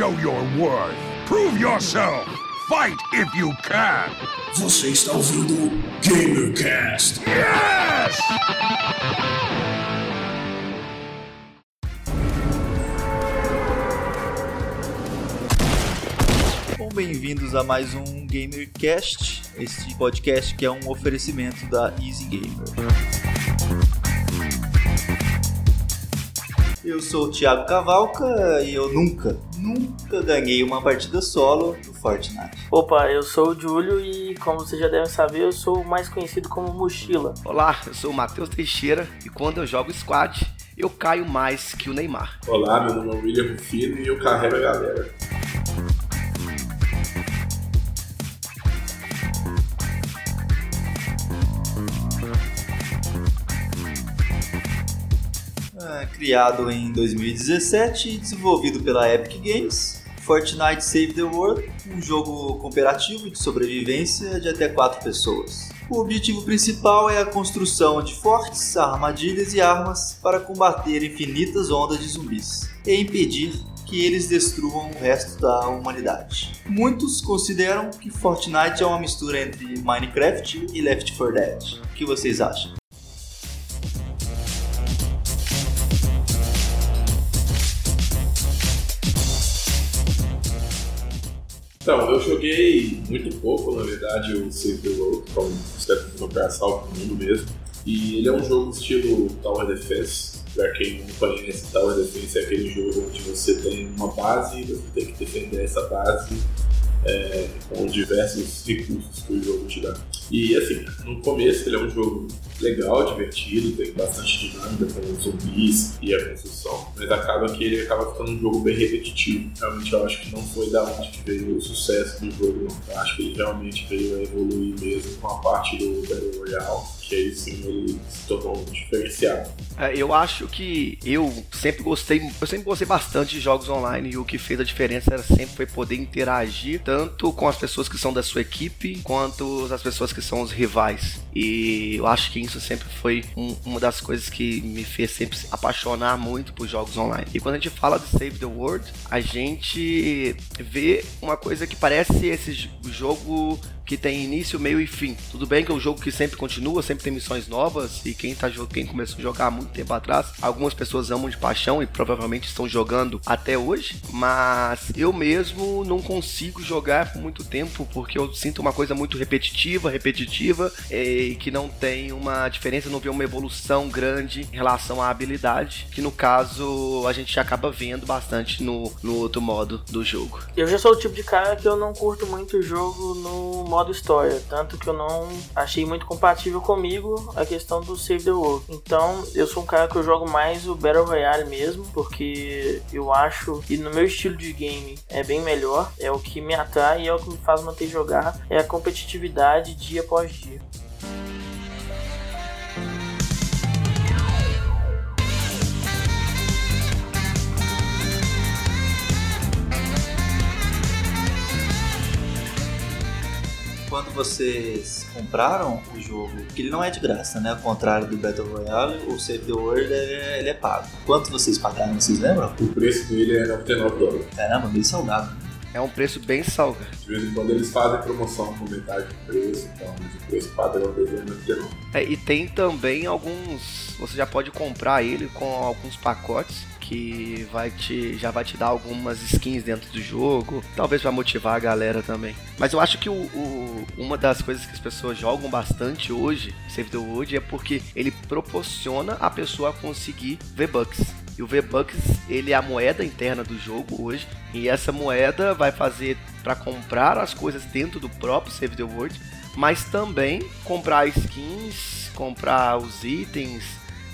show your worth. Prove yourself. Fight if you can. Você está ouvindo GamerCast. Yes! Bom, bem-vindos a mais um GamerCast, esse podcast que é um oferecimento da Easy Gamer. Eu sou o Thiago Cavalca e eu nunca, nunca ganhei uma partida solo do Fortnite. Opa, eu sou o Júlio e, como vocês já devem saber, eu sou mais conhecido como Mochila. Olá, eu sou o Matheus Teixeira e quando eu jogo squad, eu caio mais que o Neymar. Olá, meu nome é William Rufino e eu carrego a galera. Criado em 2017 e desenvolvido pela Epic Games, Fortnite Save the World, um jogo cooperativo de sobrevivência de até 4 pessoas. O objetivo principal é a construção de fortes, armadilhas e armas para combater infinitas ondas de zumbis e impedir que eles destruam o resto da humanidade. Muitos consideram que Fortnite é uma mistura entre Minecraft e Left 4 Dead. O que vocês acham? Então, eu joguei muito pouco, na verdade, o Save the World, como você comprar salvo no mundo mesmo. E ele é um jogo estilo Tower Defense. Pra quem não conhece, Tower Defense é aquele jogo onde você tem uma base e você tem que defender essa base é, com diversos recursos que o jogo te dá. E assim, no começo ele é um jogo legal, divertido, tem bastante dinâmica com os zumbis e a construção, mas acaba que ele acaba ficando um jogo bem repetitivo. Realmente eu acho que não foi da onde que veio o sucesso do jogo, não. Eu acho que ele realmente veio a evoluir mesmo com a parte do Battle Royale, que aí sim ele se tornou um diferenciado. É, eu acho que eu sempre gostei, eu sempre gostei bastante de jogos online e o que fez a diferença era sempre foi poder interagir tanto com as pessoas que são da sua equipe quanto as pessoas que são os rivais. E eu acho que isso sempre foi um, uma das coisas que me fez sempre se apaixonar muito por jogos online. E quando a gente fala de Save the World, a gente vê uma coisa que parece esse jogo que tem início, meio e fim. Tudo bem que é um jogo que sempre continua, sempre tem missões novas e quem, tá, quem começou a jogar muito tempo atrás, algumas pessoas amam de paixão e provavelmente estão jogando até hoje, mas eu mesmo não consigo jogar por muito tempo porque eu sinto uma coisa muito repetitiva, repetitiva e que não tem uma diferença, não vê uma evolução grande em relação à habilidade, que no caso a gente acaba vendo bastante no, no outro modo do jogo. Eu já sou o tipo de cara que eu não curto muito o jogo no modo história, tanto que eu não achei muito compatível comigo a questão do Save the World. Então, eu sou um cara que eu jogo mais o Battle Royale mesmo, porque eu acho e no meu estilo de game é bem melhor, é o que me atrai e é o que me faz manter jogar, é a competitividade dia após dia. Quando vocês compraram o jogo, que ele não é de graça, né? Ao contrário do Battle Royale, o Save the World é, ele é pago. Quanto vocês pagaram, vocês lembram? O preço dele é 99 dólares. Caramba, bem salgado. É um preço bem salgado. De vez em quando eles fazem promoção com metade do preço, então mas o preço padrão dele é 99. É, e tem também alguns. Você já pode comprar ele com alguns pacotes que vai te, já vai te dar algumas skins dentro do jogo, talvez para motivar a galera também. Mas eu acho que o, o, uma das coisas que as pessoas jogam bastante hoje, Save the World, é porque ele proporciona a pessoa conseguir V-Bucks. E o V-Bucks, ele é a moeda interna do jogo hoje, e essa moeda vai fazer para comprar as coisas dentro do próprio Save the World, mas também comprar skins, comprar os itens,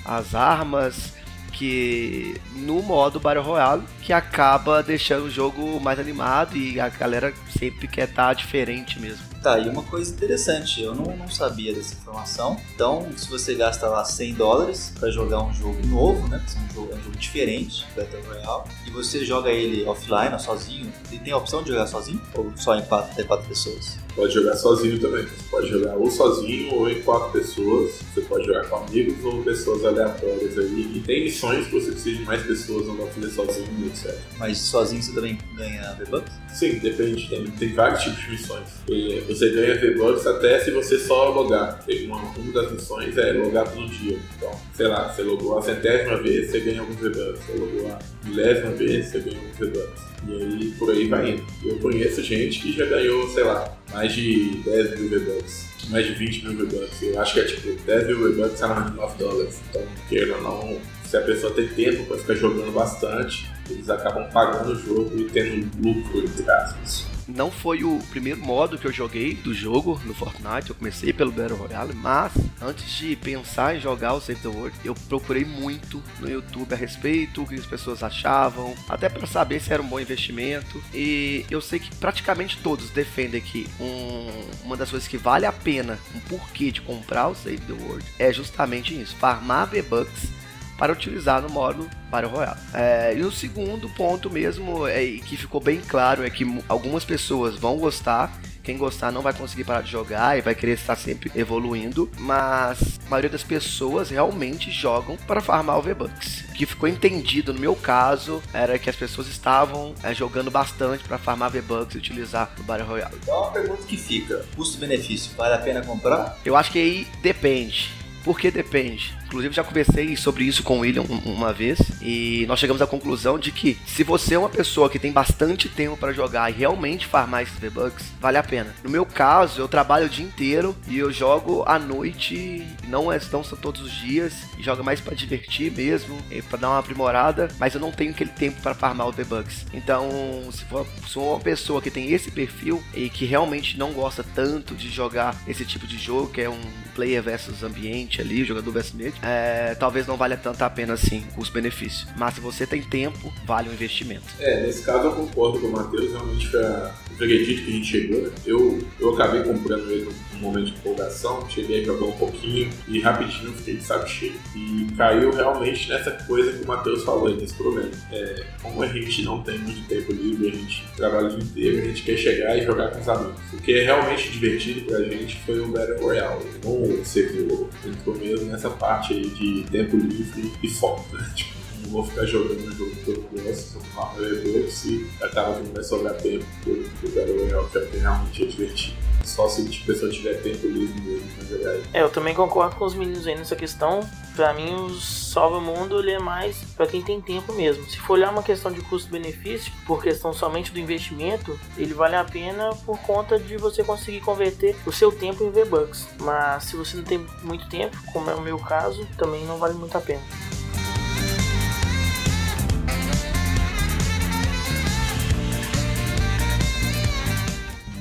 as armas, que no modo Battle Royale que acaba deixando o jogo mais animado e a galera sempre quer estar tá diferente mesmo. Tá, e uma coisa interessante, eu não, não sabia dessa informação. Então, se você gasta lá 100 dólares para jogar um jogo novo, né? Que é um jogo, é um jogo diferente, Battle Royale, você joga ele offline, sozinho, ele tem a opção de jogar sozinho ou só em 4, até 4 pessoas? pode jogar sozinho também. Você pode jogar ou sozinho ou em quatro pessoas. Você pode jogar com amigos ou pessoas aleatórias aí. E tem missões que você precisa de mais pessoas, não vai fazer sozinho, etc. Mas sozinho você também ganha V-Bucks? Sim, depende. Tem, tem vários tipos de missões. E você ganha V-Bucks até se você só logar. Tem uma, uma das missões é logar um dia. Então, sei lá, você logou a centésima vez, você ganha alguns V-Bucks. Você logou a milésima vez, você ganha alguns V-Bucks. E aí por aí vai indo. Eu conheço gente que já ganhou, sei lá, mais de 10 mil V-Bucks, mais de 20 mil V-Bucks. Eu acho que é tipo 10 mil V-Bucks a mais de 9 dólares. Então, queira ou não, se a pessoa tem tempo para ficar jogando bastante, eles acabam pagando o jogo e tendo lucro, entre aspas não foi o primeiro modo que eu joguei do jogo no Fortnite. Eu comecei pelo Battle Royale, mas antes de pensar em jogar o Save the World, eu procurei muito no YouTube a respeito, o que as pessoas achavam, até para saber se era um bom investimento. E eu sei que praticamente todos defendem que um, uma das coisas que vale a pena, um porquê de comprar o Save the World, é justamente isso: farmar V-Bucks para utilizar no modo Battle Royale. É, e o segundo ponto mesmo, é, que ficou bem claro, é que algumas pessoas vão gostar quem gostar não vai conseguir parar de jogar e vai querer estar sempre evoluindo, mas a maioria das pessoas realmente jogam para farmar o V-Bucks. O que ficou entendido no meu caso era que as pessoas estavam é, jogando bastante para farmar V-Bucks e utilizar no Battle Royale. Então a pergunta que fica: custo-benefício, vale a pena comprar? Eu acho que aí depende. Porque depende. Inclusive já conversei sobre isso com o William uma vez e nós chegamos à conclusão de que se você é uma pessoa que tem bastante tempo para jogar e realmente farmar esses V-Bucks, vale a pena. No meu caso, eu trabalho o dia inteiro e eu jogo à noite, não, é, não são todos os dias, jogo mais para divertir mesmo, para dar uma aprimorada, mas eu não tenho aquele tempo para farmar os V-Bucks. Então, se for, uma pessoa que tem esse perfil e que realmente não gosta tanto de jogar esse tipo de jogo, que é um player versus ambiente ali, jogador versus ambiente, é, talvez não valha tanto a pena assim os benefícios. Mas se você tem tempo, vale o investimento. É, nesse caso eu concordo com o Matheus, realmente foi o que a gente chegou. Eu, eu acabei comprando ele num momento de empolgação, cheguei a jogar um pouquinho e rapidinho fiquei de saco cheio. E caiu realmente nessa coisa que o Matheus falou aí, nesse problema. É, como a gente não tem muito tempo livre, a gente trabalha o dia inteiro, a gente quer chegar e jogar com os amigos. O que é realmente divertido pra gente foi o Battle Royale, não o CVO. Entrou mesmo nessa parte aí de tempo livre e foco, né? Tipo, não vou ficar jogando o jogo que eu gosto, como Marvel Redux e acaba que não vai sobrar tempo pro Battle Royale, que é realmente é divertido. Só se a pessoa tiver tempo livre mesmo pra jogar. É, eu também concordo com os meninos aí nessa questão. Pra mim, o Salva Mundo ele é mais para quem tem tempo mesmo. Se for olhar uma questão de custo-benefício, por questão somente do investimento, ele vale a pena por conta de você conseguir converter o seu tempo em V-Bucks. Mas se você não tem muito tempo, como é o meu caso, também não vale muito a pena.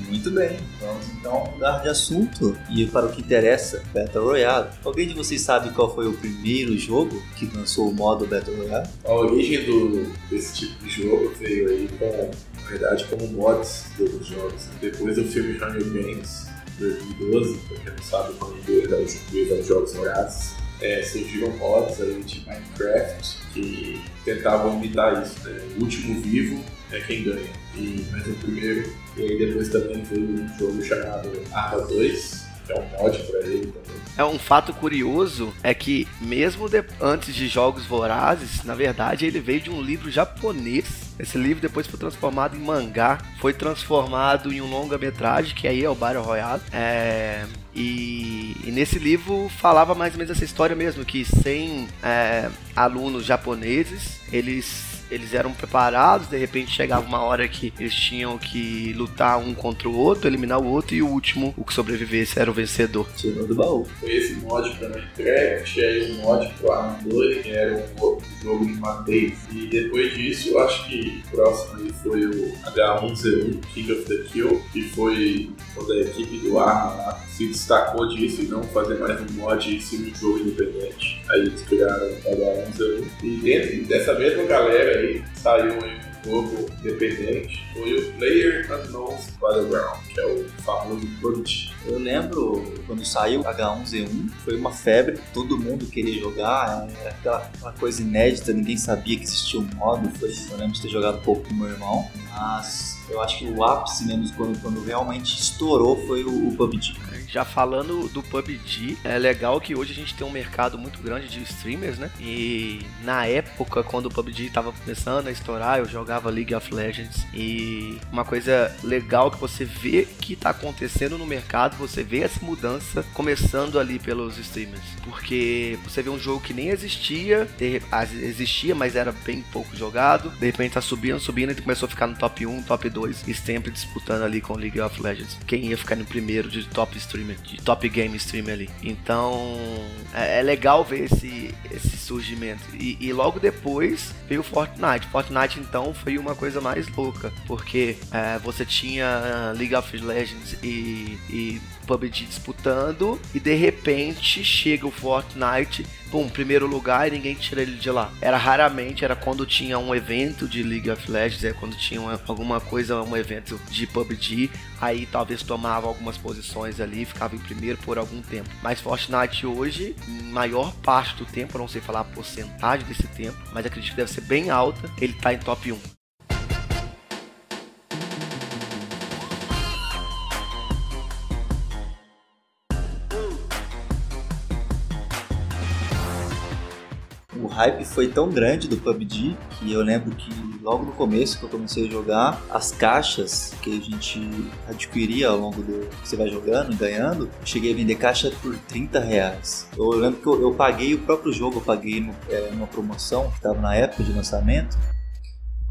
Muito bem, então mudar de assunto e para o que interessa, Battle Royale. Alguém de vocês sabe qual foi o primeiro jogo que lançou o modo Battle Royale? A origem do, desse tipo de jogo veio aí com, na verdade, como mods de outros jogos. Depois do filme Hunger Games, 2012, pra quem não sabe, o Hunger Games é os Jogos Vorazes. É, surgiram mods aí de Minecraft que tentavam imitar isso, né? O último vivo é quem ganha. E, mas o primeiro, e aí depois também veio um jogo chamado Arma 2, que é um mod pra ele também. É um fato curioso é que mesmo de, antes de Jogos Vorazes, na verdade ele veio de um livro japonês. Esse livro depois foi transformado em mangá, foi transformado em um longa-metragem, que aí é o Battle Royale. É, e, e, nesse livro falava mais ou menos essa história mesmo, que 100 é, alunos japoneses, eles eles eram preparados, de repente chegava uma hora que eles tinham que lutar um contra o outro, eliminar o outro, e o último, o que sobrevivesse, era o vencedor. Tirou do baú. Foi esse mod pra Minecraft, aí o mod pro Arma 2, que era um jogo de madeira. E depois disso, eu acho que o próximo aí foi o H1Z1, King of the Kill, que foi quando a equipe do Arma se destacou disso e não fazer mais um mod e sim um jogo independente. Aí eles criaram o H1Z1. E dentro dessa mesma galera aí, saiu um jogo independente, foi o Player Unknown's Battleground, que é o famoso PUBG. Eu lembro quando saiu H1Z1, foi uma febre, todo mundo queria jogar, era aquela, aquela coisa inédita, ninguém sabia que existia um modo. Foi, eu lembro de ter jogado pouco com meu irmão, mas eu acho que o ápice mesmo, quando, quando realmente estourou, foi o, o PUBG. Já falando do PUBG, é legal que hoje a gente tem um mercado muito grande de streamers, né? E na época, quando o PUBG tava começando a estourar, eu jogava League of Legends. E uma coisa legal que você vê que tá acontecendo no mercado, você vê essa mudança começando ali pelos streamers. Porque você vê um jogo que nem existia, existia, mas era bem pouco jogado. De repente tá subindo, subindo e começou a ficar no top 1, top 2 e sempre disputando ali com League of Legends. Quem ia ficar no primeiro de top streamer, de top game streamer ali. Então é, é legal ver esse, esse surgimento. E, e, logo depois veio Fortnite. Fortnite então foi uma coisa mais louca, porque é, você tinha League of Legends e, e PUBG disputando e de repente chega o Fortnite, pum, primeiro lugar e ninguém tira ele de lá. Era raramente, era quando tinha um evento de League of Legends, é quando tinha uma, alguma coisa, um evento de PUBG, aí talvez tomava algumas posições ali, ficava em primeiro por algum tempo. Mas Fortnite hoje, maior parte do tempo, eu não sei falar a porcentagem desse tempo, mas acredito que deve ser bem alta, ele tá em top 1. Hype foi tão grande do PUBG que eu lembro que logo no começo que eu comecei a jogar, as caixas que a gente adquiria ao longo do você vai jogando e ganhando, eu cheguei a vender caixa por 30 reais. Eu lembro que eu, eu paguei o próprio jogo, eu paguei no, é, numa promoção que estava na época de lançamento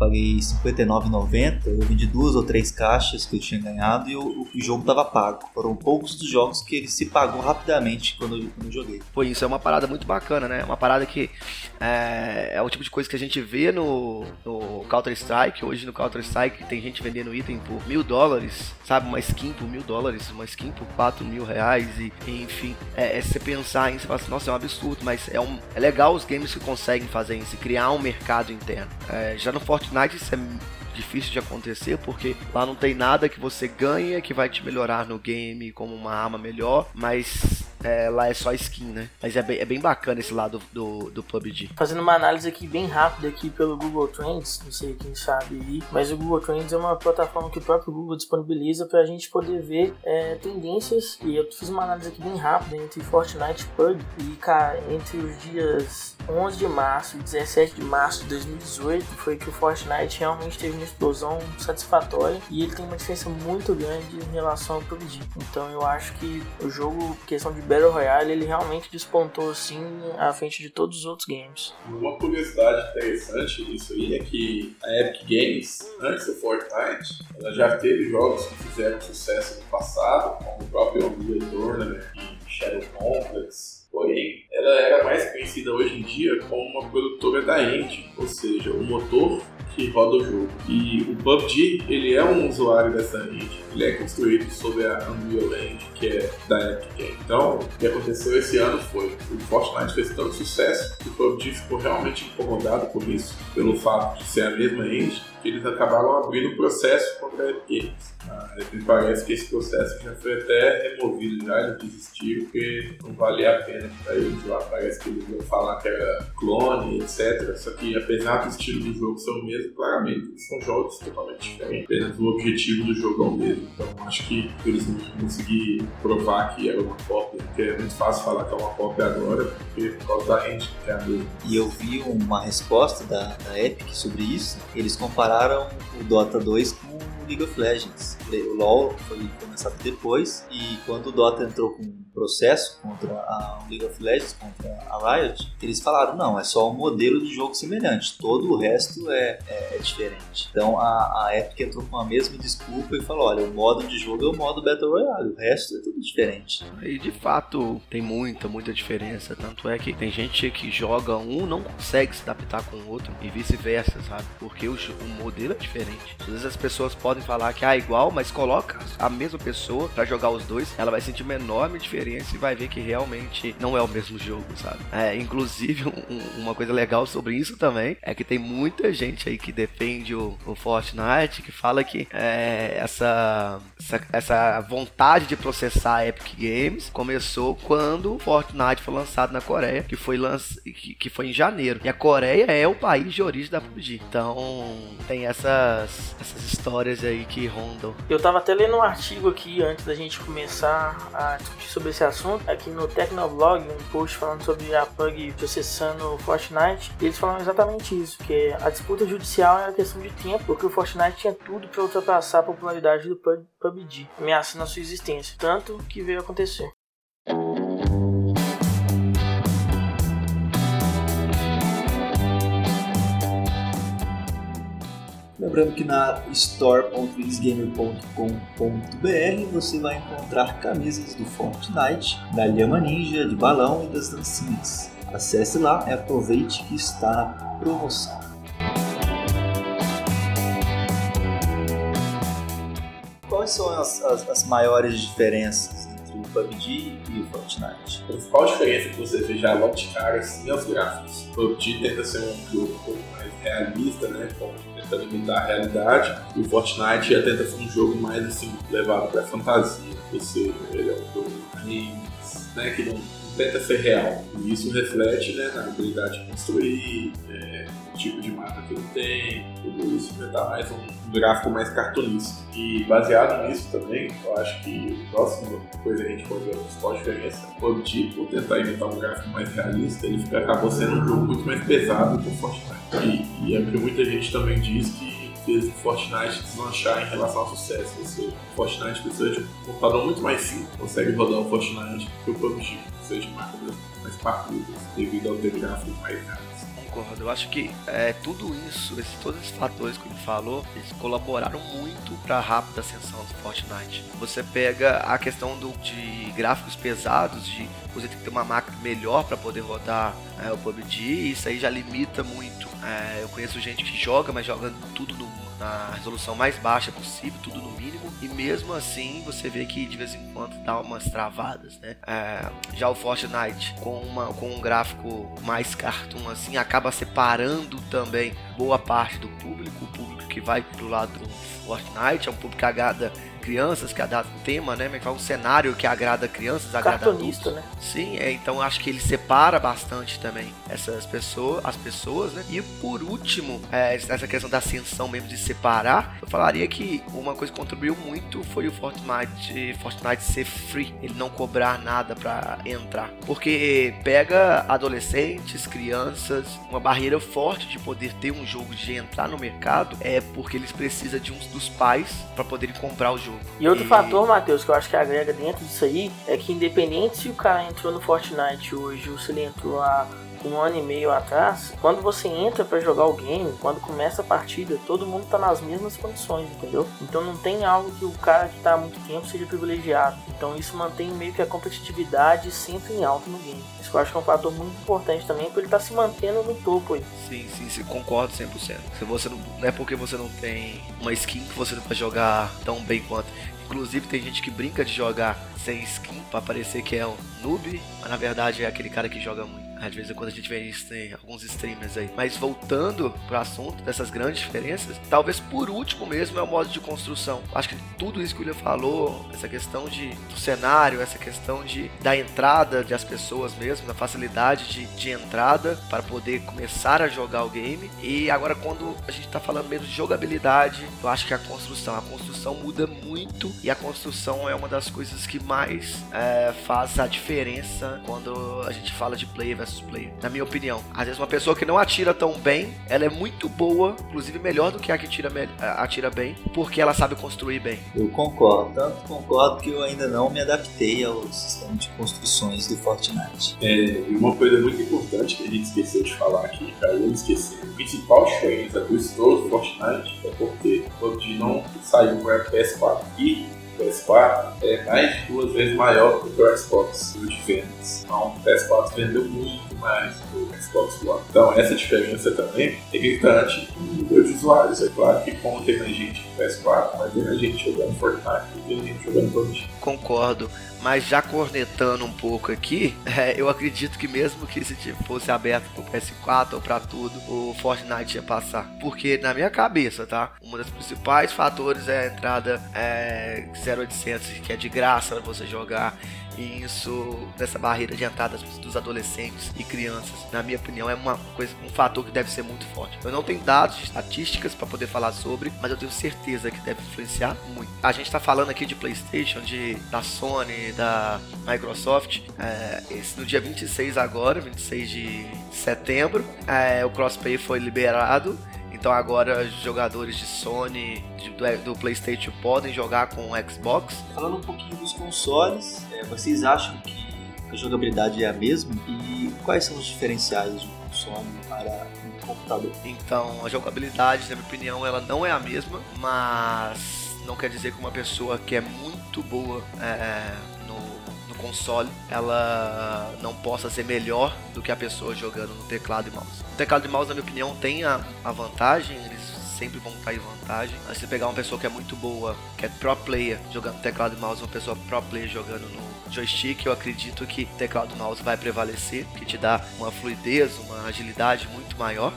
paguei R$59,90, eu vendi duas ou três caixas que eu tinha ganhado e o, o jogo estava pago. Foram poucos dos jogos que ele se pagou rapidamente quando eu, quando eu joguei. Pô, isso é uma parada muito bacana, né? Uma parada que é, é o tipo de coisa que a gente vê no, no Counter-Strike. Hoje no Counter-Strike tem gente vendendo item por mil dólares, sabe? Uma skin por mil dólares, uma skin por quatro mil reais e enfim. É, é você pensar em, você fala assim, nossa, é um absurdo, mas é, um, é legal os games que conseguem fazer isso, criar um mercado interno. É, já no Fortnite Fortnite isso é difícil de acontecer, porque lá não tem nada que você ganha que vai te melhorar no game como uma arma melhor, mas é, lá é só skin, né? Mas é bem, é bem bacana esse lado do, do PUBG. Fazendo uma análise aqui bem rápida aqui pelo Google Trends, não sei quem sabe aí, mas o Google Trends é uma plataforma que o próprio Google disponibiliza para a gente poder ver é, tendências. E eu fiz uma análise aqui bem rápida entre Fortnite e PUBG. E, cara, entre os dias 11 de março e 17 de março de 2018 foi que o Fortnite realmente teve uma explosão satisfatória e ele tem uma diferença muito grande em relação ao PUBG. Então eu acho que o jogo, questão de Battle Royale, ele realmente despontou assim à frente de todos os outros games. Uma curiosidade interessante nisso aí é que a Epic Games, antes do Fortnite, ela já teve jogos que fizeram sucesso no passado, como o próprio Unreal Tournament e Shadow Complex. Porém, ela era mais conhecida hoje em dia como uma produtora da Engine, ou seja, o motor que roda o jogo. E o PUBG, ele é um usuário dessa engine. Ele é construído sobre a Unreal Engine, que é da Epic. Então, o que aconteceu esse ano foi o Fortnite fez tanto sucesso que o PUBG ficou realmente incomodado por isso, pelo fato de ser a mesma engine, que eles acabaram abrindo processo contra a Epic. Ah, me parece que esse processo já foi até removido, já ele desistiu, porque não valia a pena para eles lá. Parece que eles iam falar que era clone, etc. Só que apesar do estilo do jogo ser o mesmo, claramente são jogos totalmente diferentes. Apenas o objetivo do jogo é o mesmo. Então acho que eles não conseguiram provar que era uma cópia, porque é muito fácil falar que é uma cópia agora, porque por causa da gente que é a mesma. E eu vi uma resposta da, da Epic sobre isso. Eles compararam o Dota 2 com League of Legends. O LoL foi começado depois e quando o Dota entrou com um processo contra a League of Legends, contra a Riot, eles falaram, não, é só um modelo de jogo semelhante, todo o resto é, é, é diferente. Então a, a, Epic entrou com a mesma desculpa e falou, olha, o modo de jogo é o modo Battle Royale, o resto é tudo diferente. E de fato tem muita, muita diferença, tanto é que tem gente que joga um não consegue se adaptar com o outro e vice-versa, sabe? Porque o, o modelo é diferente. Às vezes as pessoas podem falar que ah, é igual, mas coloca a mesma pessoa para jogar os dois, ela vai sentir uma enorme diferença e vai ver que realmente não é o mesmo jogo, sabe? É, inclusive, um, uma coisa legal sobre isso também é que tem muita gente aí que defende o, o Fortnite, que fala que é, essa, essa, essa vontade de processar a Epic Games começou quando o Fortnite foi lançado na Coreia, que foi, lanç... que, que foi em janeiro. E a Coreia é o país de origem da PUBG. Então, tem essas, essas histórias aí que rondam. Eu tava até lendo um artigo aqui antes da gente começar a discutir sobre esse assunto, aqui no Tecnoblog, um post falando sobre a PUG processando o Fortnite. E eles falam exatamente isso, que a disputa judicial era questão de tempo, porque o Fortnite tinha tudo para ultrapassar a popularidade do PUBG, ameaçando a sua existência. Tanto que veio acontecer. Lembrando que na store.xgamer.com.br você vai encontrar camisas do Fortnite, da Lhama Ninja, de balão e das dancinhas. Acesse lá e aproveite que está na promoção. Quais são as, as, as maiores diferenças entre o PUBG e o Fortnite? A principal diferença que você vê já logo de cara assim, é os gráficos. O PUBG tenta ser um jogo um pouco mais realista, né? Tentando imitar a realidade. E o Fortnite já tenta ser um jogo mais assim, levado pra fantasia. Seja, ele é um jogo mais, né, que não, tenta ser real. E isso reflete né, na habilidade de construir, é, tipo de mapa que ele tem, tudo isso vai dar mais um, gráfico mais cartunista. E baseado nisso também, eu acho que a próxima coisa que a gente pode ver a principal diferença, o PUBG, por tentar imitar um gráfico mais realista, ele acabou sendo um jogo muito mais pesado que o Fortnite. E, e é porque muita gente também diz que fez o Fortnite deslanchar em relação ao sucesso. O Fortnite precisa de um computador muito mais simples, consegue rodar o Fortnite que o PUBG, ou seja, máquinas mais parrudas, devido ao ter gráfico mais rápido concordo. Eu acho que é, tudo isso, esses, todos esses fatores que ele falou, eles colaboraram muito para a rápida ascensão do Fortnite. Você pega a questão do, de gráficos pesados, de você ter que ter uma máquina melhor para poder rodar é, o PUBG, isso aí já limita muito. É, eu conheço gente que joga, mas joga tudo no na resolução mais baixa possível, tudo no mínimo, e mesmo assim você vê que de vez em quando dá umas travadas, né? É, já o Fortnite com, uma, com um gráfico mais cartoon assim acaba separando também boa parte do público, o público que vai pro lado do Fortnite, é um público que crianças, que agrada o tema, né? Mas é um cenário que agrada crianças, agrada adultos. né? Sim, é, então acho que ele separa bastante também essas pessoas, as pessoas, né? E por último, é, essa questão da ascensão mesmo de separar, eu falaria que uma coisa que contribuiu muito foi o Fortnite, Fortnite ser free, ele não cobrar nada para entrar, porque pega adolescentes, crianças, uma barreira forte de poder ter um jogo de entrar no mercado é porque eles precisam de uns dos pais para poderem comprar o jogo. E outro e... fator, Matheus, que eu acho que agrega dentro disso aí, é que independente se o cara entrou no Fortnite hoje ou se ele entrou há um ano e meio atrás, quando você entra para jogar o game, quando começa a partida, todo mundo tá nas mesmas condições, entendeu? Então não tem algo que o cara que tá há muito tempo seja privilegiado. Então isso mantém meio que a competitividade sempre em alta no game. Isso eu acho que é um fator muito importante também, porque ele tá se mantendo no topo aí. Sim, sim, sim concordo 100%. Se você não, não é porque você não tem uma skin que você não vai jogar tão bem quanto. Inclusive tem gente que brinca de jogar sem skin para parecer que é um noob, mas na verdade é aquele cara que joga muito. Às vezes quando a gente vê alguns streamers aí. Mas voltando pro assunto dessas grandes diferenças, talvez por último mesmo é o modo de construção. Acho que tudo isso que o William falou, essa questão de, do cenário, essa questão de da entrada das pessoas mesmo, da facilidade de, de entrada para poder começar a jogar o game. E agora quando a gente tá falando mesmo de jogabilidade, eu acho que a construção, a construção muda muito e a construção é uma das coisas que mais é, faz a diferença quando a gente fala de player versus player, na minha opinião. Às vezes uma pessoa que não atira tão bem, ela é muito boa, inclusive melhor do que a que atira, atira bem, porque ela sabe construir bem. Eu concordo, tanto concordo que eu ainda não me adaptei ao sistema de construções do Fortnite. É, e uma coisa muito importante que a gente esqueceu de falar aqui, caiu esquecer. A principal diferença do estouro do Fortnite é porque o PUBG não saiu para PS4 e PS4 é mais de duas vezes maior do que o Xbox de vendas. Então, o PS4 vendeu muito mais do Xbox One. Então, essa diferença também é gritante no de usuários. É claro que, como tem mais gente no PS4, mas tem mais gente jogando Fortnite, tem gente jogando PUBG. Concordo. Mas já cornetando um pouco aqui, é, eu acredito que mesmo que se fosse aberto pro PS4 ou para tudo, o Fortnite ia passar. Porque na minha cabeça, tá? Um dos principais fatores é a entrada é, 0800, que é de graça para você jogar. Isso, dessa barreira de entrada dos adolescentes e crianças, na minha opinião, é uma coisa, um fator que deve ser muito forte. Eu não tenho dados, estatísticas para poder falar sobre, mas eu tenho certeza que deve influenciar muito. A gente está falando aqui de PlayStation, de da Sony, da Microsoft. É, esse, no dia 26 agora, 26 de setembro, é, o crossplay foi liberado então agora jogadores de Sony, de, do, do, PlayStation podem jogar com o Xbox. Falando um pouquinho dos consoles, é, vocês acham que a jogabilidade é a mesma? E quais são os diferenciais de um console para um computador? Então a jogabilidade, na minha opinião, ela não é a mesma, mas não quer dizer que uma pessoa que é muito boa é, console ela não possa ser melhor do que a pessoa jogando no teclado e mouse. O teclado e mouse, na minha opinião, tem a, a vantagem, sempre vão estar em vantagem. Mas se pegar uma pessoa que é muito boa, que é pro player jogando teclado e mouse, uma pessoa pro player jogando no joystick, eu acredito que teclado e mouse vai prevalecer, que te dá uma fluidez, uma agilidade muito maior.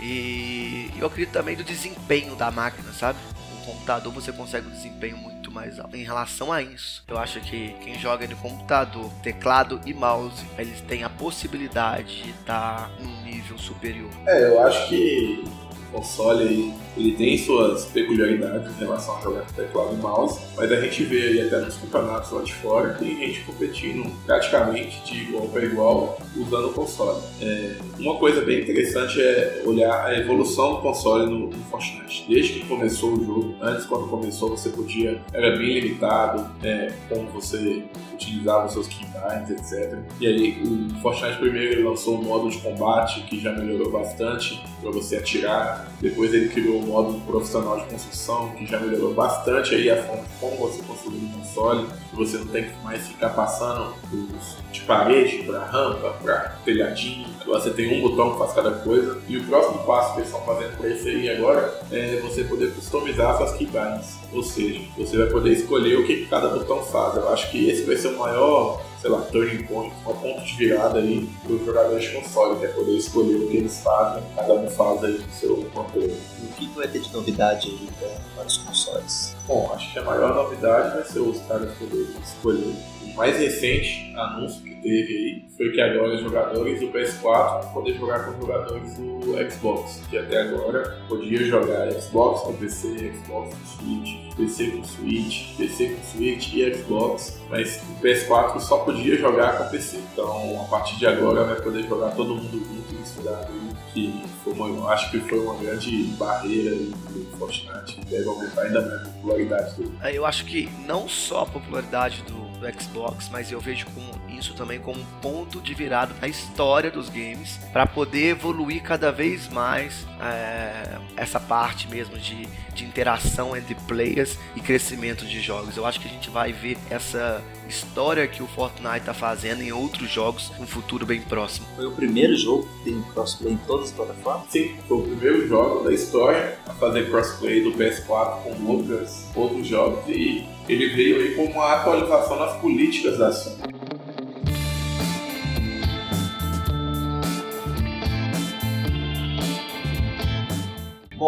E eu acredito também do desempenho da máquina, sabe? No computador você consegue um desempenho muito mais alto. Em relação a isso, eu acho que quem joga no computador, teclado e mouse, eles têm a possibilidade de estar num nível superior. É, eu acho que console ele tem suas peculiaridades em relação a jogar teclado e mouse, mas a gente vê aí até nos campeonatos lá de fora tem gente competindo praticamente de igual para igual usando o console. É, uma coisa bem interessante é olhar a evolução do console no, no, Fortnite. Desde que começou o jogo, antes quando começou você podia, era bem limitado é, como você utilizava os seus keybinds, etc. E aí o Fortnite primeiro lançou um modo de combate que já melhorou bastante para você atirar. Depois ele criou um modo profissional de construção que já melhorou bastante aí a forma como você construir um console. Você não tem que mais ficar passando de parede para rampa, para telhadinho. Você tem um botão que faz cada coisa. E o próximo passo que eles estão fazendo para isso aí agora é você poder customizar suas keybinds. Ou seja, você vai poder escolher o que cada botão faz. Eu acho que esse vai ser o maior sei lá, turning point, um ponto de virada aí para os jogadores de console, que é poder escolher o que eles fazem, cada um faz aí no seu controle. O que vai ter de novidade aí para os consoles? Bom, acho que a maior novidade vai ser os caras poderem escolher o mais recente anúncio que teve aí foi que agora os jogadores do PS4 vão poder jogar com os jogadores do Xbox, que até agora podia jogar Xbox com PC, Xbox com Switch, PC com Switch, PC com Switch e Xbox, mas o PS4 só podia jogar com PC. Então, a partir de agora vai poder jogar todo mundo junto misturar que foi uma, acho que foi uma grande barreira do Fortnite, deve aumentar ainda mais a popularidade dele. É, eu acho que não só a popularidade do do Xbox, mas eu vejo como isso também como um ponto de virada na história dos games para poder evoluir cada vez mais é, essa parte mesmo de, de interação entre players e crescimento de jogos. Eu acho que a gente vai ver essa história que o Fortnite está fazendo em outros jogos no futuro bem próximo. Foi o primeiro jogo que tem crossplay em todas as plataformas? Sim, foi o primeiro jogo da história a fazer crossplay do PS4 com outras, outros jogos e ele veio aí como uma atualização nas políticas da Sony.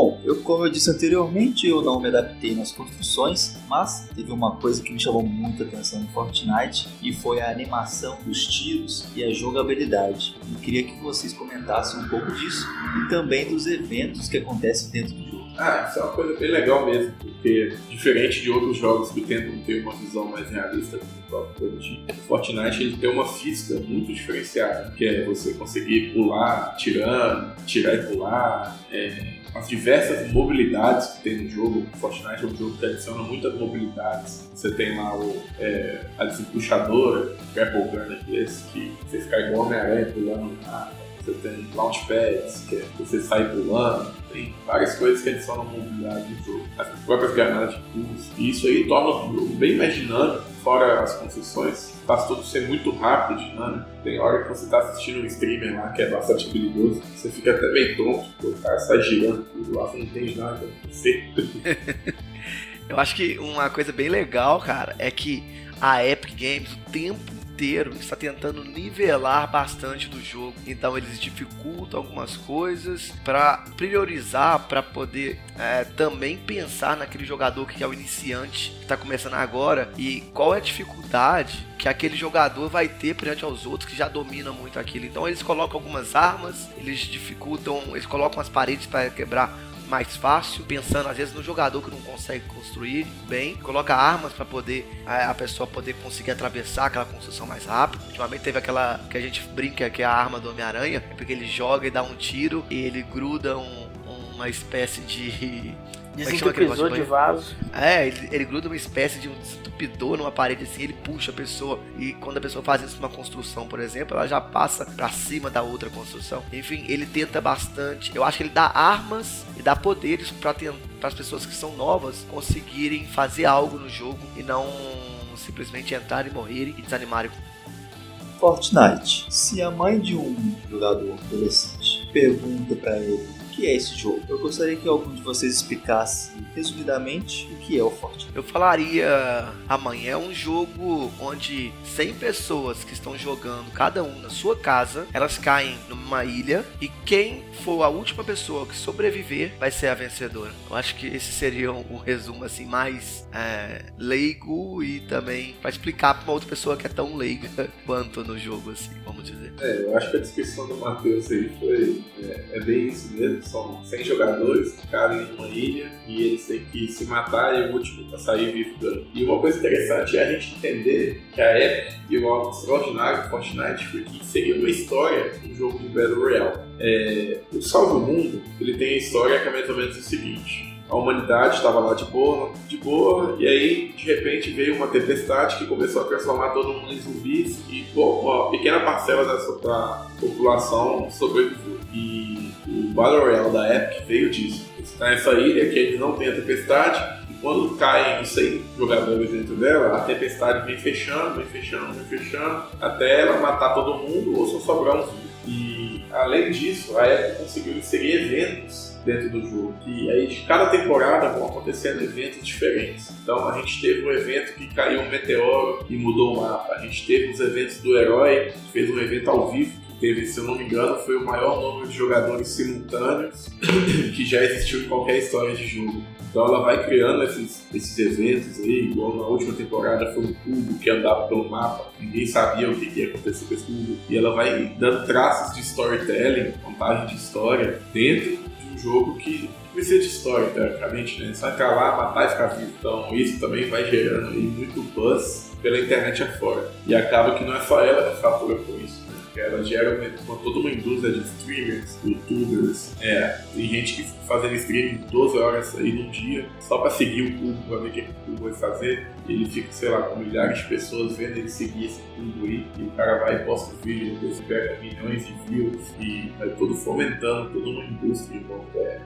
Bom, eu, como eu disse anteriormente, eu não me adaptei nas construções, mas teve uma coisa que me chamou muita atenção no Fortnite e foi a animação dos tiros e a jogabilidade. Eu queria que vocês comentassem um pouco disso e também dos eventos que acontecem dentro do jogo. Ah, isso é uma coisa bem legal mesmo, porque diferente de outros jogos que tentam ter uma visão mais realista do próprio PUBG, Fortnite ele tem uma física muito diferenciada, que é você conseguir pular, tirando, tirar e pular, é, as diversas mobilidades que tem no jogo. Fortnite é um jogo que adiciona muitas mobilidades. Você tem lá o, é, a desempuxadora, Grapple Gun, esse, que você fica igual Homem-Aranha pulando na você tem launchpads, que é você sai pulando, tem várias coisas que adicionam mobilidade no jogo. As próprias granadas de pulso. E isso aí torna o jogo bem mais dinâmico, fora as concessões, faz tudo ser muito rápido dinâmico. Tem hora que você está assistindo um streamer lá que é bastante perigoso, você fica até bem tonto, o cara sai girando tudo lá, você não tem nada. Você... Eu acho que uma coisa bem legal, cara, é que a Epic Games o tempo inteiro está tentando nivelar bastante do jogo. Então eles dificultam algumas coisas para priorizar, para poder é, também pensar naquele jogador que é o iniciante, que está começando agora, e qual é a dificuldade que aquele jogador vai ter perante aos outros que já dominam muito aquilo. Então eles colocam algumas armas, eles dificultam, eles colocam as paredes para quebrar mais fácil, pensando às vezes no jogador que não consegue construir bem, coloca armas para poder a, pessoa poder conseguir atravessar aquela construção mais rápido. Ultimamente teve aquela que a gente brinca que é a arma do Homem-Aranha, é porque ele joga e dá um tiro e ele gruda um, uma espécie de Desentupidor de vaso. É, ele, ele, gruda uma espécie de um desentupidor numa parede assim, ele puxa a pessoa. E quando a pessoa faz isso numa construção, por exemplo, ela já passa para cima da outra construção. Enfim, ele tenta bastante. Eu acho que ele dá armas e dá poderes para as pessoas que são novas conseguirem fazer algo no jogo e não simplesmente entrarem, morrerem e desanimarem. Fortnite. Se a mãe de um jogador adolescente pergunta para ele que é esse jogo? Eu gostaria que algum de vocês explicasse resumidamente o que é o Fortnite. Eu falaria amanhã é um jogo onde 100 pessoas que estão jogando, cada um na sua casa, elas caem numa ilha e quem for a última pessoa que sobreviver vai ser a vencedora. Eu acho que esse seria um, um resumo assim mais é, leigo e também para explicar para uma outra pessoa que é tão leiga quanto no jogo assim, vamos dizer. É, eu acho que a descrição do Matheus aí foi é, é bem isso mesmo. São 100 jogadores que caem numa ilha e eles têm que se matar e o último para sair vivo ganha. E uma coisa interessante é a gente entender que a Epic o algo extraordinário Fortnite foi que seria uma história um jogo de Battle Royale. É, o Salve Mundo ele tem a história que é mais ou menos o seguinte a humanidade estava lá de boa, de boa, e aí de repente veio uma tempestade que começou a transformar todo mundo em zumbis e pô, uma pequena parcela dessa da população sobreviveu. E o Battle Royale da Epic veio disso. Nessa ilha que eles não têm a tempestade, e quando caem 100 jogadores dentro dela, a tempestade vem fechando, vem fechando, vem fechando, até ela matar todo mundo ou só sobrar zumbi. E além disso, a Epic conseguiu inserir eventos dentro do jogo. E aí, de cada temporada vão acontecendo eventos diferentes. Então, a gente teve um evento que caiu um meteoro e mudou o mapa. A gente teve os eventos do herói, que fez um evento ao vivo. Teve, se eu não me engano, foi o maior número de jogadores simultâneos que já existiu em qualquer história de jogo. Então ela vai criando esses, esses eventos aí, igual na última temporada foi um cubo que andava pelo mapa, ninguém sabia o que, ia acontecer com esse cubo, e ela vai dando traços de storytelling, contagem de história, dentro jogo que precisa de história, teoricamente, né? Só entrar lá, matar e ficar vivo. Então isso também vai gerando aí muito buzz pela internet afora. E acaba que não é só ela que fatura com isso ela gera uma, toda uma indústria de streamers, youtubers, é, tem gente que fazendo streaming 12 horas aí num dia, só pra seguir o cubo, pra ver o que, o cubo vai fazer. Ele fica, sei lá, com milhares de pessoas vendo ele seguir esse cubo aí, e o cara vai e posta o vídeo, depois pega milhões de views, e vai todo fomentando toda uma indústria em volta. É,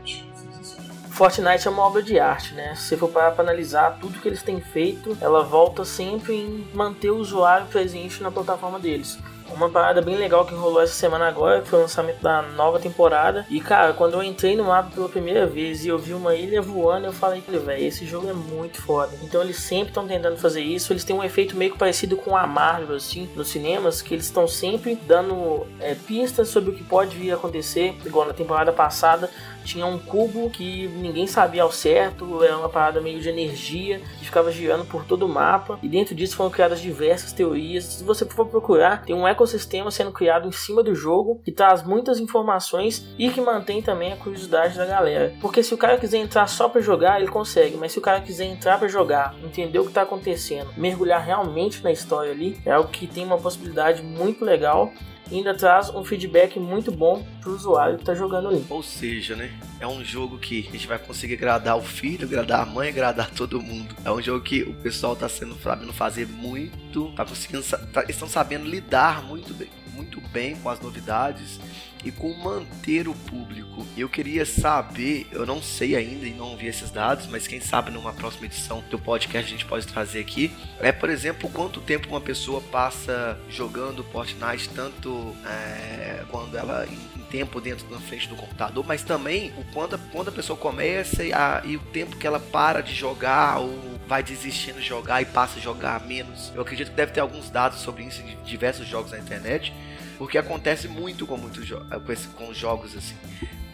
Fortnite é uma obra de arte, né? Se for parar para analisar tudo que eles têm feito, ela volta sempre em manter o usuário presente na plataforma deles. Uma parada bem legal que rolou essa semana agora foi o lançamento da nova temporada. E cara, quando eu entrei no mapa pela primeira vez e eu vi uma ilha voando, eu falei, velho, esse jogo é muito foda. Então eles sempre estão tentando fazer isso. Eles têm um efeito meio que parecido com a Marvel, assim, nos cinemas, que eles estão sempre dando é, pistas sobre o que pode vir a acontecer. Igual na temporada passada, tinha um cubo que ninguém sabia ao certo, era uma parada meio de energia que ficava girando por todo o mapa. E dentro disso foram criadas diversas teorias. Se você for procurar, tem um ecossistema sendo criado em cima do jogo que traz muitas informações e que mantém também a curiosidade da galera. Porque se o cara quiser entrar só para jogar, ele consegue, mas se o cara quiser entrar para jogar, entender o que está acontecendo, mergulhar realmente na história ali, é algo que tem uma possibilidade muito legal ainda traz um feedback muito bom pro usuário que tá jogando ali. Ou seja, né? É um jogo que a gente vai conseguir agradar o filho, agradar a mãe, agradar todo mundo. É um jogo que o pessoal tá sendo sabendo fazer muito, tá conseguindo, tá, estão sabendo lidar muito bem, muito bem com as novidades e com manter o público. Eu queria saber, eu não sei ainda e não vi esses dados, mas quem sabe numa próxima edição do podcast a gente pode trazer aqui. É, por exemplo, quanto tempo uma pessoa passa jogando Fortnite, tanto é, quando ela em tempo dentro da frente do computador, mas também o quando a, quando a pessoa começa e, a, e o tempo que ela para de jogar ou vai desistindo de jogar e passa a jogar menos. Eu acredito que deve ter alguns dados sobre isso em diversos jogos na internet, porque acontece muito com muitos com, com jogos assim.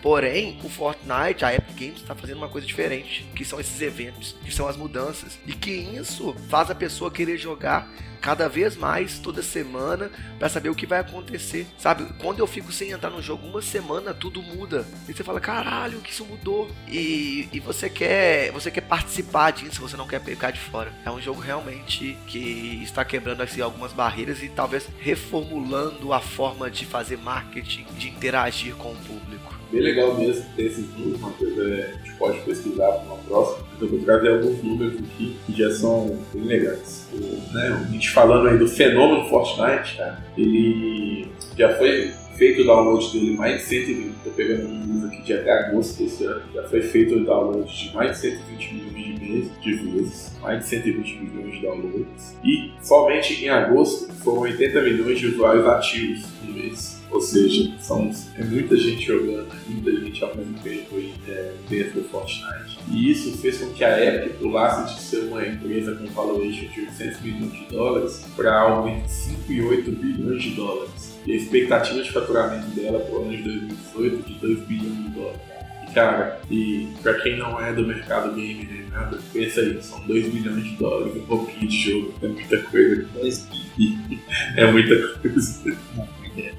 Porém, o Fortnite, a Epic Games está fazendo uma coisa diferente, que são esses eventos, que são as mudanças, e que isso faz a pessoa querer jogar cada vez mais toda semana para saber o que vai acontecer. Sabe, quando eu fico sem entrar no jogo uma semana, tudo muda. E você fala, caralho, que isso mudou. E, e você quer você quer participar disso, você não quer pegar de fora. É um jogo realmente que está quebrando assim, algumas barreiras e talvez reformulando a forma de fazer marketing, de interagir com o público. Bem legal mesmo ter esses números, uma coisa é, a gente pode pesquisar para uma próxima. Então, eu vou trazer alguns números aqui que já são bem legais. Né, a gente falando aí do fenômeno Fortnite, cara, ele já foi feito o download dele mais de 120, tô pegando um número aqui de até agosto desse ano, já foi feito o download de mais de 120 milhões de vezes, de vezes, mais de 120 milhões de downloads, e somente em agosto foram 80 milhões de usuários ativos no mês. Ou seja, são, é muita gente jogando, é muita gente ao mesmo tempo é, dentro do Fortnite. E isso fez com que a Epic pulasse de ser uma empresa com valuation de 800 milhões de dólares para algo entre 5 bilhões de dólares. E a expectativa de faturamento dela para o ano de 2018 de 2 bilhões de dólares. E cara, e para quem não é do mercado game nem nada, pensa aí, são 2 milhões de dólares um pouquinho de jogo, é muita coisa. 2 É muita coisa.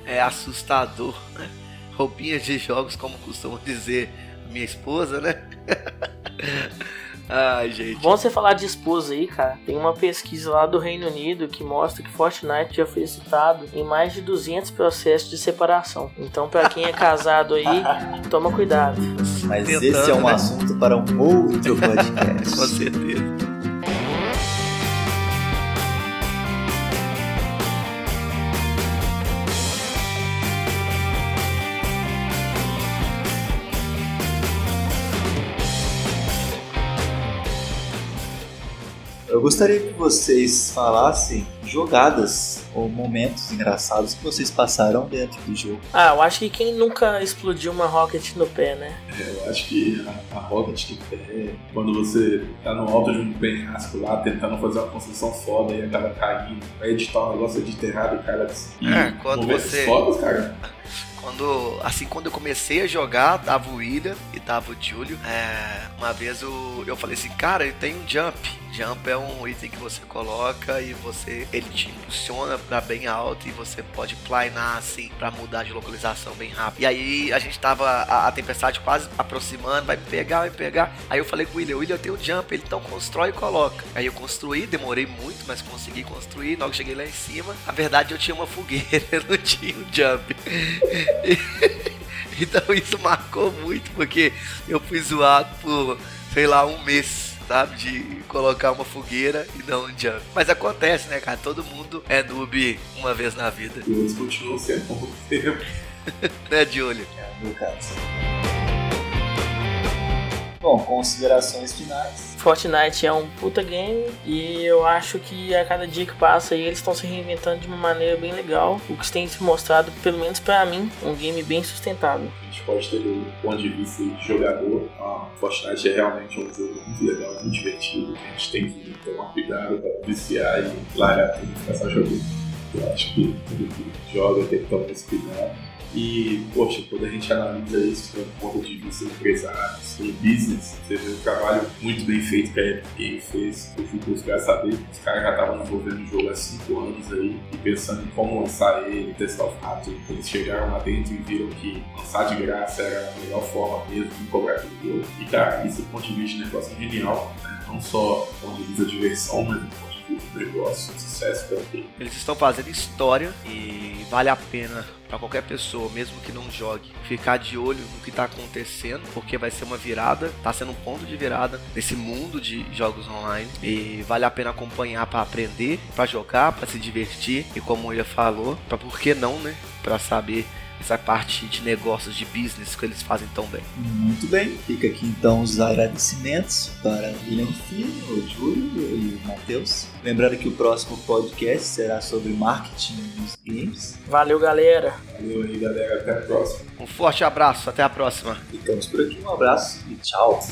É assustador, né? Roupinhas de jogos, como costuma dizer minha esposa, né? Ai, gente. Bom você falar de esposa aí, cara. Tem uma pesquisa lá do Reino Unido que mostra que Fortnite já foi citado em mais de 200 processos de separação. Então, para quem é casado aí, toma cuidado. Mas Tentando, esse é um né? assunto para um outro podcast. Com certeza. Eu gostaria que vocês falassem jogadas ou momentos engraçados que vocês passaram dentro do jogo. Ah, eu acho que quem nunca explodiu uma rocket no pé, né? É, eu acho que a, a rocket no pé, quando você tá no alto de um penhasco lá, tentando fazer uma construção foda e acaba caindo, vai editar um negócio de errado e cara. É, quando você. Fodas, cara. Quando, assim, quando eu comecei a jogar, tava o William e tava o Júlio. É, uma vez eu, eu falei assim, cara, tem um jump. Jump é um item que você coloca e você ele te impulsiona para bem alto e você pode planar assim para mudar de localização bem rápido. E aí a gente tava a, a, tempestade quase aproximando, vai pegar, vai pegar. Aí eu falei com o William, William tem o jump, ele então constrói e coloca. Aí eu construí, demorei muito, mas consegui construir. Logo cheguei lá em cima, a verdade eu tinha uma fogueira, eu não tinha o jump. então isso marcou muito porque eu fui zoado por sei lá um mês sabe? De colocar uma fogueira e dar um jump. Mas acontece, né, cara? Todo mundo é noob uma vez na vida. E eles continuam sendo muito tempo. né, Júlio? É, no caso. Bom, considerações finais. Fortnite é um puta game e eu acho que a cada dia que passa eles estão se reinventando de uma maneira bem legal. O que tem se mostrado, pelo menos para mim, um game bem sustentável. A gente pode ter do ponto de vista de jogador, a Fortnite é realmente um jogo muito legal, muito divertido. A gente tem que tomar cuidado para viciar e largar tudo e ficar só jogando. Eu acho que todo mundo que joga tem que tomar esse cuidado e, poxa, quando a gente analisa isso do ponto de vista empresário, em business, você vê um trabalho muito bem feito que a Epic Games fez. Eu fui buscar saber, os caras já estavam desenvolvendo o jogo há 5 anos aí e pensando em como lançar ele, testar o fato. Eles chegaram lá dentro e viram que lançar de graça era a melhor forma mesmo de cobrar pelo jogo. E, cara, isso do ponto de vista de negócio é genial, né? não só do ponto de vista de diversão, mas do ponto de vista de negócio, sucesso também. Eles estão fazendo história e vale a pena para qualquer pessoa, mesmo que não jogue, ficar de olho no que está acontecendo, porque vai ser uma virada, está sendo um ponto de virada nesse mundo de jogos online e vale a pena acompanhar para aprender, para jogar, para se divertir e como ele falou, para por que não, né, para saber essa parte de negócios, de business que eles fazem tão bem. Muito bem, fica aqui então os agradecimentos para o William Filho, o Júlio e o Matheus. Lembrando que o próximo podcast será sobre marketing nos games. Valeu, galera. Valeu aí, galera. Até a próxima. Um forte abraço, até a próxima. Ficamos por aqui, um abraço e tchau.